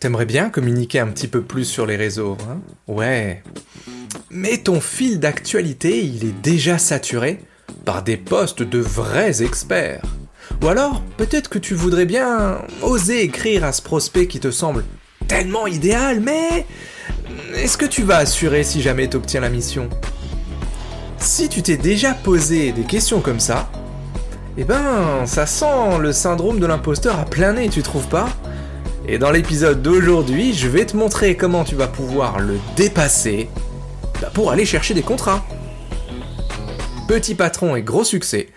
T'aimerais bien communiquer un petit peu plus sur les réseaux, hein Ouais. Mais ton fil d'actualité, il est déjà saturé par des posts de vrais experts. Ou alors, peut-être que tu voudrais bien oser écrire à ce prospect qui te semble tellement idéal, mais est-ce que tu vas assurer si jamais t'obtiens la mission? Si tu t'es déjà posé des questions comme ça, eh ben, ça sent le syndrome de l'imposteur à plein nez, tu trouves pas? Et dans l'épisode d'aujourd'hui, je vais te montrer comment tu vas pouvoir le dépasser bah, pour aller chercher des contrats. Petit patron et gros succès,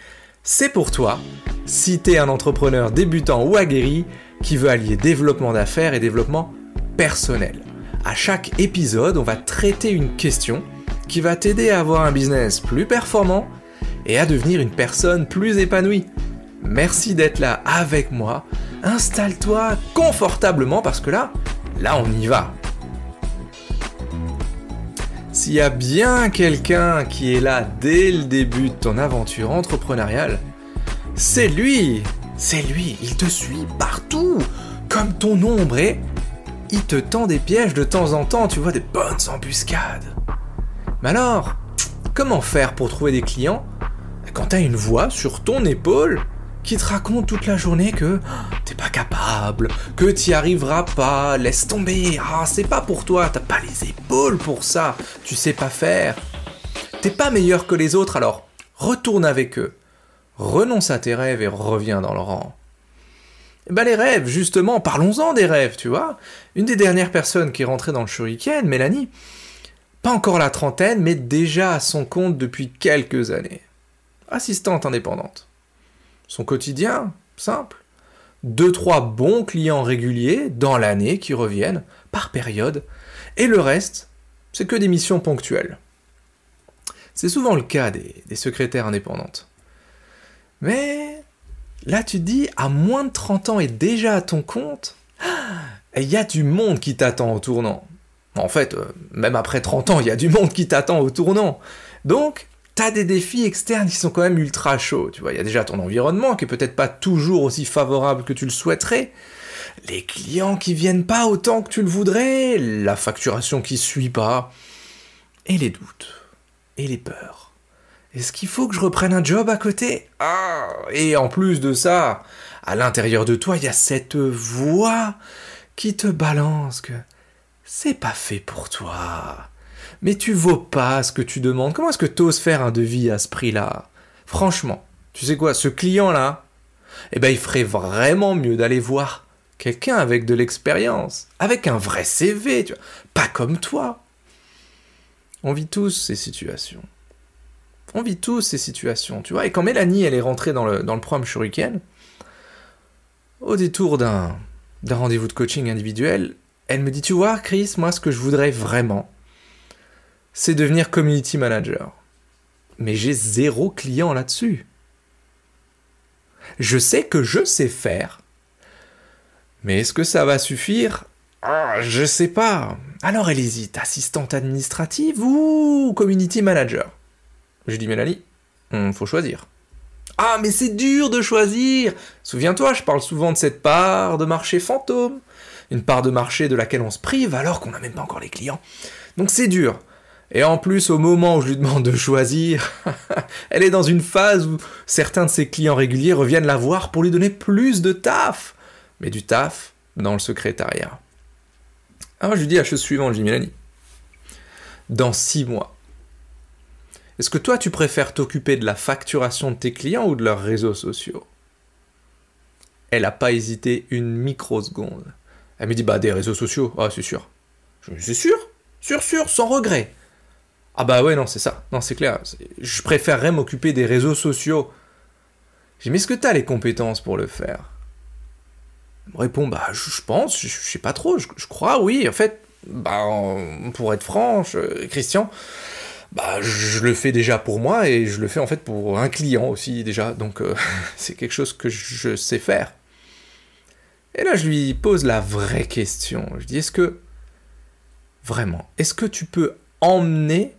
c'est pour toi si t'es un entrepreneur débutant ou aguerri qui veut allier développement d'affaires et développement personnel. À chaque épisode, on va traiter une question qui va t'aider à avoir un business plus performant et à devenir une personne plus épanouie. Merci d'être là avec moi. Installe-toi confortablement parce que là, là on y va. S'il y a bien quelqu'un qui est là dès le début de ton aventure entrepreneuriale, c'est lui. C'est lui, il te suit partout, comme ton ombre et il te tend des pièges de temps en temps, tu vois, des bonnes embuscades. Mais alors, comment faire pour trouver des clients? Quand t'as une voix sur ton épaule qui te raconte toute la journée que t'es pas capable, que t'y arriveras pas, laisse tomber, ah c'est pas pour toi, t'as pas les épaules pour ça, tu sais pas faire. T'es pas meilleur que les autres alors retourne avec eux, renonce à tes rêves et reviens dans le rang. Bah les rêves, justement, parlons-en des rêves, tu vois. Une des dernières personnes qui est rentrée dans le shuriken, Mélanie, pas encore la trentaine, mais déjà à son compte depuis quelques années assistante indépendante. Son quotidien, simple. Deux, trois bons clients réguliers dans l'année qui reviennent, par période, et le reste, c'est que des missions ponctuelles. C'est souvent le cas des, secrétaires indépendantes. Mais là, tu te dis, à moins de 30 ans et déjà à ton compte, il y a du monde qui t'attend au tournant. En fait, euh, même après 30 ans, il y a du monde qui t'attend au tournant. Donc, des défis externes qui sont quand même ultra chauds. Tu vois, il y a déjà ton environnement qui est peut-être pas toujours aussi favorable que tu le souhaiterais. Les clients qui viennent pas autant que tu le voudrais, la facturation qui suit pas, et les doutes, et les peurs. Est-ce qu'il faut que je reprenne un job à côté? Ah Et en plus de ça, à l'intérieur de toi, il y a cette voix qui te balance que c'est pas fait pour toi mais tu vaux pas ce que tu demandes. Comment est-ce que tu oses faire un devis à ce prix-là? Franchement, tu sais quoi, ce client-là, eh ben il ferait vraiment mieux d'aller voir quelqu'un avec de l'expérience, avec un vrai CV, tu vois, pas comme toi. On vit tous ces situations. On vit tous ces situations, tu vois. Et quand Mélanie, elle est rentrée dans le, dans le programme Shuriken, au détour d'un, d'un rendez-vous de coaching individuel, elle me dit, tu vois, Chris, moi, ce que je voudrais vraiment, c'est devenir community manager. Mais j'ai zéro client là-dessus. Je sais que je sais faire. Mais est-ce que ça va suffire? Ah, Je sais pas. Alors elle hésite, assistante administrative ou community manager? Je dis Mélanie, faut choisir. Ah mais c'est dur de choisir Souviens-toi, je parle souvent de cette part de marché fantôme. Une part de marché de laquelle on se prive alors qu'on n'a même pas encore les clients. Donc c'est dur. Et en plus, au moment où je lui demande de choisir, elle est dans une phase où certains de ses clients réguliers reviennent la voir pour lui donner plus de taf. Mais du taf dans le secrétariat. Alors je lui dis la chose suivante, je dis Mélanie. Dans six mois, est-ce que toi tu préfères t'occuper de la facturation de tes clients ou de leurs réseaux sociaux? Elle n'a pas hésité une microseconde. Elle me dit bah des réseaux sociaux, ah c'est sûr. Je c'est sûr, sûr, sûr, sans regret. Ah bah ouais, non, c'est ça. Non, c'est clair. Je préférerais m'occuper des réseaux sociaux. J'ai mais est-ce que t'as les compétences pour le faire? Elle me répond, bah je pense, je, sais pas trop, je, crois, oui. En fait, bah pour être franche, Christian, bah je le fais déjà pour moi et je le fais en fait pour un client aussi déjà. Donc euh, c'est quelque chose que je sais faire. Et là, je lui pose la vraie question. Je dis, est-ce que, vraiment, est-ce que tu peux emmener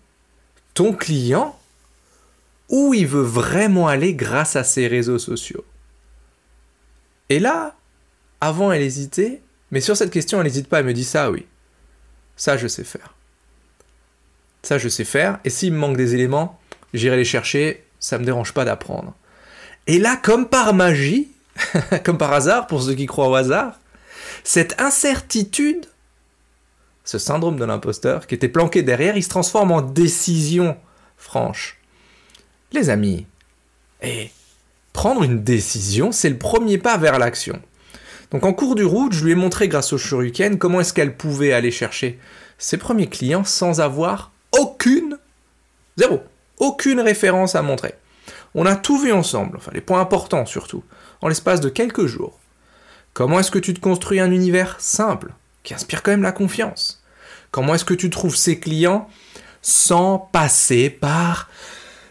ton client où il veut vraiment aller grâce à ses réseaux sociaux. Et là, avant elle hésitait, Mais sur cette question, elle n'hésite pas, elle me dit ça, oui. Ça, je sais faire. Ça, je sais faire. Et s'il me manque des éléments, j'irai les chercher. Ça me dérange pas d'apprendre. Et là, comme par magie, comme par hasard, pour ceux qui croient au hasard, cette incertitude, ce syndrome de l'imposteur qui était planqué derrière, il se transforme en décision franche. Les amis, et prendre une décision, c'est le premier pas vers l'action. Donc en cours du route, je lui ai montré grâce au shuriken comment est-ce qu'elle pouvait aller chercher ses premiers clients sans avoir aucune, zéro, aucune référence à montrer. On a tout vu ensemble, enfin les points importants surtout, en l'espace de quelques jours. Comment est-ce que tu te construis un univers simple, qui inspire quand même la confiance Comment est-ce que tu trouves ces clients sans passer par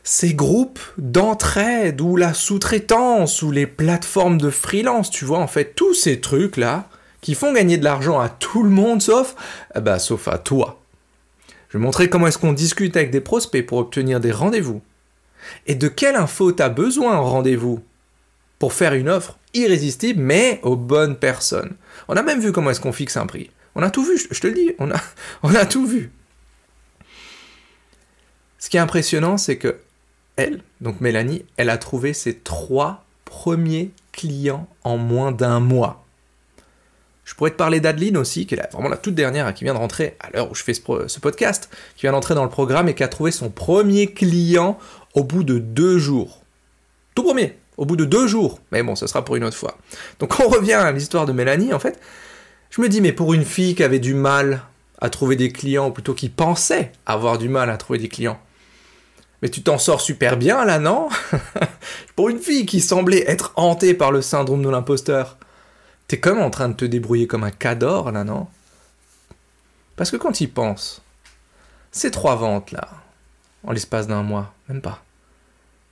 ces groupes d'entraide ou la sous-traitance ou les plateformes de freelance, tu vois, en fait, tous ces trucs-là qui font gagner de l'argent à tout le monde sauf, eh ben, sauf à toi. Je vais montrer comment est-ce qu'on discute avec des prospects pour obtenir des rendez-vous. Et de quelle info tu as besoin en rendez-vous pour faire une offre? Irrésistible mais aux bonnes personnes. On a même vu comment est-ce qu'on fixe un prix. On a tout vu, je te le dis, on a, tout vu. Ce qui est impressionnant, c'est que elle, donc Mélanie, elle a trouvé ses trois premiers clients en moins d'un mois. Je pourrais te parler d'Adeline aussi, qui est vraiment la toute dernière, qui vient de rentrer à l'heure où je fais ce, podcast, qui vient d'entrer dans le programme et qui a trouvé son premier client au bout de deux jours. Tout premier, au bout de deux jours. Mais bon, ce sera pour une autre fois. Donc on revient à l'histoire de Mélanie, en fait. Je me dis, mais pour une fille qui avait du mal à trouver des clients, ou plutôt qui pensait avoir du mal à trouver des clients, mais tu t'en sors super bien là, non? Pour une fille qui semblait être hantée par le syndrome de l'imposteur, t'es comme en train de te débrouiller comme un cador là, non? Parce que quand il pense, ces trois ventes là, en l'espace d'un mois, même pas,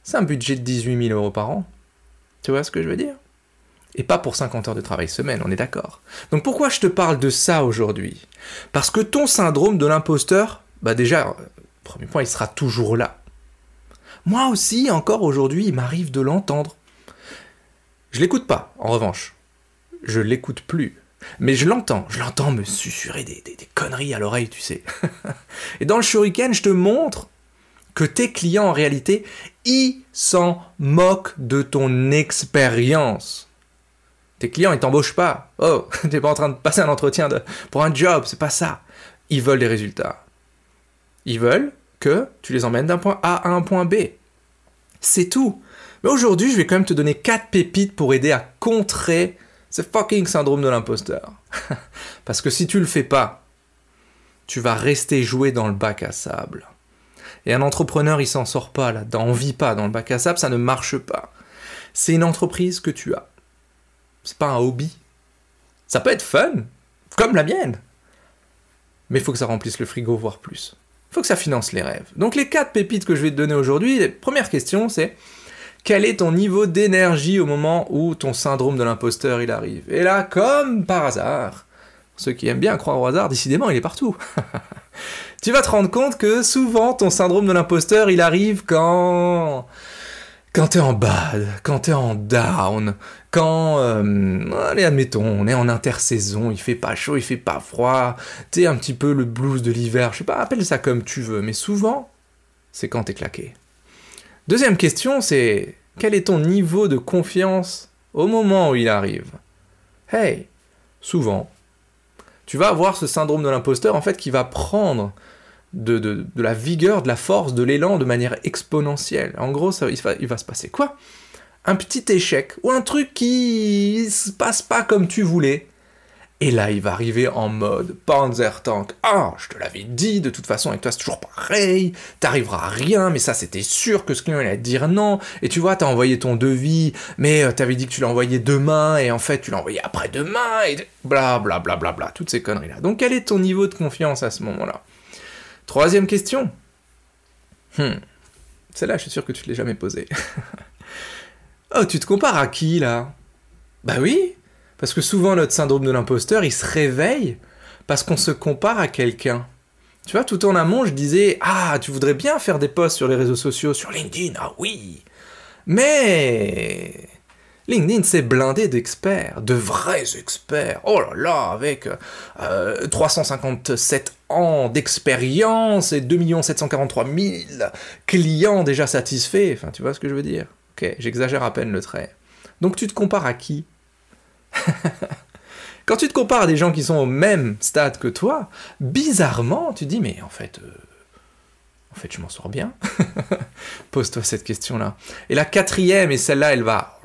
c'est un budget de 18 000 euros par an. Tu vois ce que je veux dire? Et pas pour 50 heures de travail semaine, on est d'accord. Donc pourquoi je te parle de ça aujourd'hui? Parce que ton syndrome de l'imposteur, bah déjà, premier point, il sera toujours là. Moi aussi, encore aujourd'hui, il m'arrive de l'entendre. Je l'écoute pas, en revanche. Je l'écoute plus. Mais je l'entends, je l'entends me susurrer des, conneries à l'oreille, tu sais. Et dans le shuriken, je te montre que tes clients, en réalité, ils s'en moquent de ton expérience. Tes clients, ils t'embauchent pas. Oh, t'es pas en train de passer un entretien pour un job, c'est pas ça. Ils veulent des résultats. Ils veulent que tu les emmènes d'un point A à un point B. C'est tout. Mais aujourd'hui, je vais quand même te donner 4 pépites pour aider à contrer ce fucking syndrome de l'imposteur. Parce que si tu le fais pas, tu vas rester jouer dans le bac à sable. Et un entrepreneur, il s'en sort pas là-dedans, on vit pas dans le bac à sable, ça ne marche pas. C'est une entreprise que tu as. C'est pas un hobby. Ça peut être fun, comme la mienne. Mais il faut que ça remplisse le frigo, voire plus faut que ça finance les rêves. Donc les quatre pépites que je vais te donner aujourd'hui, première question c'est quel est ton niveau d'énergie au moment où ton syndrome de l'imposteur il arrive? Et là, comme par hasard, ceux qui aiment bien croire au hasard, décidément, il est partout. tu vas te rendre compte que souvent ton syndrome de l'imposteur il arrive quand quand t'es en bad, quand t'es en down, quand, euh, allez, admettons, on est en intersaison, il fait pas chaud, il fait pas froid, t'es un petit peu le blues de l'hiver, je sais pas, appelle ça comme tu veux, mais souvent, c'est quand t'es claqué. Deuxième question, c'est quel est ton niveau de confiance au moment où il arrive? Hey, souvent, tu vas avoir ce syndrome de l'imposteur en fait qui va prendre de, de, la vigueur, de la force, de l'élan de manière exponentielle. En gros, ça, il, va, va se passer quoi? Un petit échec ou un truc qui se passe pas comme tu voulais. Et là, il va arriver en mode Panzer Tank. Ah, je te l'avais dit, de toute façon, avec toi, c'est toujours pareil. T'arriveras à rien, mais ça, c'était sûr que ce client allait dire non. Et tu vois, t'as envoyé ton devis, mais euh, t'avais dit que tu l'envoyais demain, et en fait, tu l'as envoyé après-demain, et bla bla bla bla bla, toutes ces conneries-là. Donc, quel est ton niveau de confiance à ce moment-là? Troisième question. Hmm. Celle-là, je suis sûr que tu ne l'as jamais posée. oh, tu te compares à qui, là? Bah oui, parce que souvent notre syndrome de l'imposteur, il se réveille parce qu'on se compare à quelqu'un. Tu vois, tout en amont, je disais Ah, tu voudrais bien faire des posts sur les réseaux sociaux, sur LinkedIn, ah oui Mais LinkedIn, c'est blindé d'experts, de vrais experts. Oh là là, avec 357 euh, ans d'expérience et 2 743 000 clients déjà satisfaits. Enfin, tu vois ce que je veux dire? Ok, j'exagère à peine le trait. Donc tu te compares à qui? Quand tu te compares à des gens qui sont au même stade que toi, bizarrement, tu dis, mais en fait, euh, en fait, je m'en sors bien. Pose-toi cette question-là. Et la quatrième, et celle-là, elle va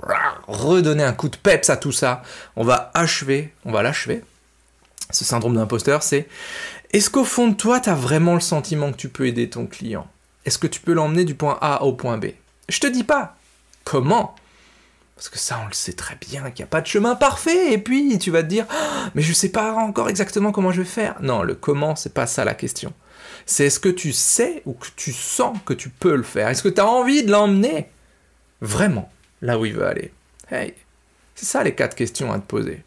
redonner un coup de peps à tout ça. On va achever, on va l'achever. Ce syndrome d'imposteur, c'est est-ce qu'au fond de toi, tu as vraiment le sentiment que tu peux aider ton client? Est-ce que tu peux l'emmener du point A au point B? Je te dis pas comment. Parce que ça, on le sait très bien qu'il n'y a pas de chemin parfait. Et puis, tu vas te dire, ah, mais je sais pas encore exactement comment je vais faire. Non, le comment, c'est pas ça la question c'est est-ce que tu sais ou que tu sens que tu peux le faire? Est-ce que tu as envie de l'emmener? Vraiment là où il veut aller Hey, c'est ça les quatre questions à te poser.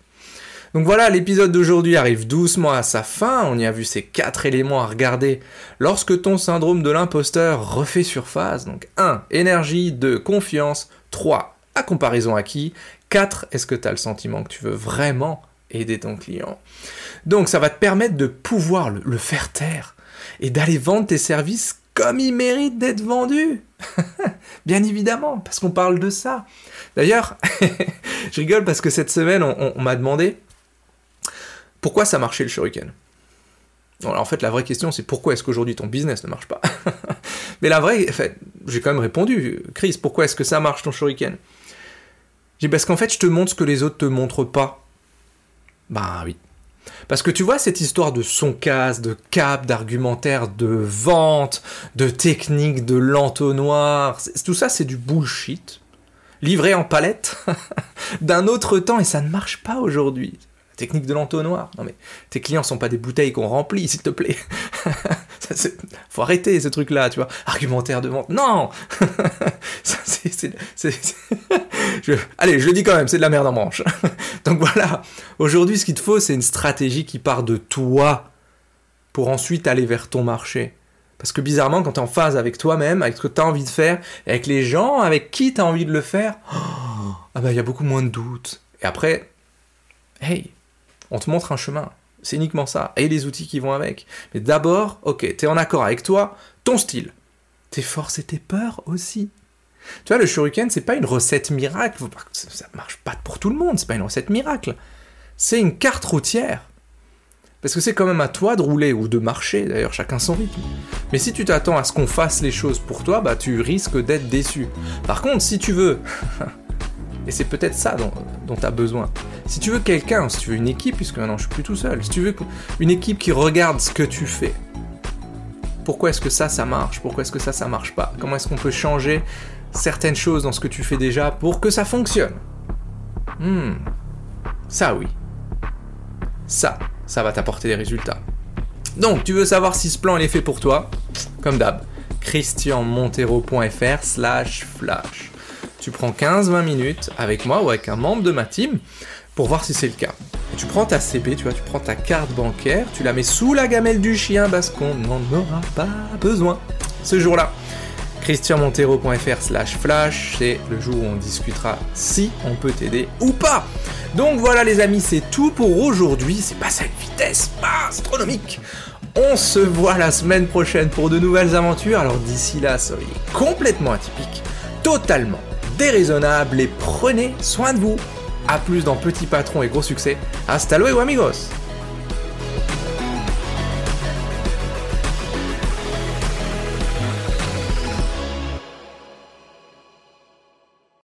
Donc voilà, l'épisode d'aujourd'hui arrive doucement à sa fin. On y a vu ces quatre éléments à regarder lorsque ton syndrome de l'imposteur refait surface. Donc 1. Énergie. 2. Confiance. 3. À comparaison à qui? 4. Est-ce que tu as le sentiment que tu veux vraiment aider ton client? Donc ça va te permettre de pouvoir le faire taire et d'aller vendre tes services comme ils méritent d'être vendus. Bien évidemment, parce qu'on parle de ça. D'ailleurs, je rigole parce que cette semaine, on, m'a demandé pourquoi ça marchait le shuriken. en fait, la vraie question, c'est pourquoi est-ce qu'aujourd'hui ton business ne marche pas? Mais la vraie, en fait, j'ai quand même répondu, Chris, pourquoi est-ce que ça marche ton shuriken? J'ai parce qu'en fait, je te montre ce que les autres te montrent pas. Bah oui. Parce que tu vois, cette histoire de son casse, de cap, d'argumentaire, de vente, de technique, de l'entonnoir, tout ça c'est du bullshit, livré en palette, d'un autre temps, et ça ne marche pas aujourd'hui technique de l'entonnoir. Non mais tes clients sont pas des bouteilles qu'on remplit, s'il te plaît. Faut arrêter ce truc-là, tu vois. Argumentaire de vente. Non Allez, je le dis quand même, c'est de la merde en manche. Donc voilà, aujourd'hui ce qu'il te faut, c'est une stratégie qui part de toi pour ensuite aller vers ton marché. Parce que bizarrement, quand tu es en phase avec toi-même, avec ce que tu as envie de faire, avec les gens avec qui tu as envie de le faire, ah bah il y a beaucoup moins de doutes. Et après, hey, on te montre un chemin. C'est uniquement ça. Et les outils qui vont avec. Mais d'abord, ok, t'es en accord avec toi, ton style. Tes forces et tes peurs aussi. Tu vois, le shuriken, c'est pas une recette miracle. Ça marche pas pour tout le monde, c'est pas une recette miracle. C'est une carte routière. Parce que c'est quand même à toi de rouler ou de marcher, d'ailleurs, chacun son rythme. Mais si tu t'attends à ce qu'on fasse les choses pour toi, bah tu risques d'être déçu. Par contre, si tu veux Et c'est peut-être ça dont tu as besoin. Si tu veux quelqu'un, si tu veux une équipe, puisque maintenant je suis plus tout seul, si tu veux une équipe qui regarde ce que tu fais, pourquoi est-ce que ça, ça marche? Pourquoi est-ce que ça, ça marche pas? Comment est-ce qu'on peut changer certaines choses dans ce que tu fais déjà pour que ça fonctionne? Hmm, ça oui. Ça, ça va t'apporter des résultats. Donc, tu veux savoir si ce plan est fait pour toi? Comme d'hab, christianmontero.fr slash flash. Tu prends 15-20 minutes avec moi ou avec un membre de ma team pour voir si c'est le cas. tu prends ta CB, tu vois, tu prends ta carte bancaire, tu la mets sous la gamelle du chien parce qu'on n'en aura pas besoin ce jour-là. christianmontero.fr slash flash, c'est le jour où on discutera si on peut t'aider ou pas. Donc voilà les amis, c'est tout pour aujourd'hui, c'est pas à une vitesse astronomique. On se voit la semaine prochaine pour de nouvelles aventures, alors d'ici là, soyez complètement atypique, totalement déraisonnable et prenez soin de vous. A plus dans Petit Patron et Gros Succès. Hasta luego amigos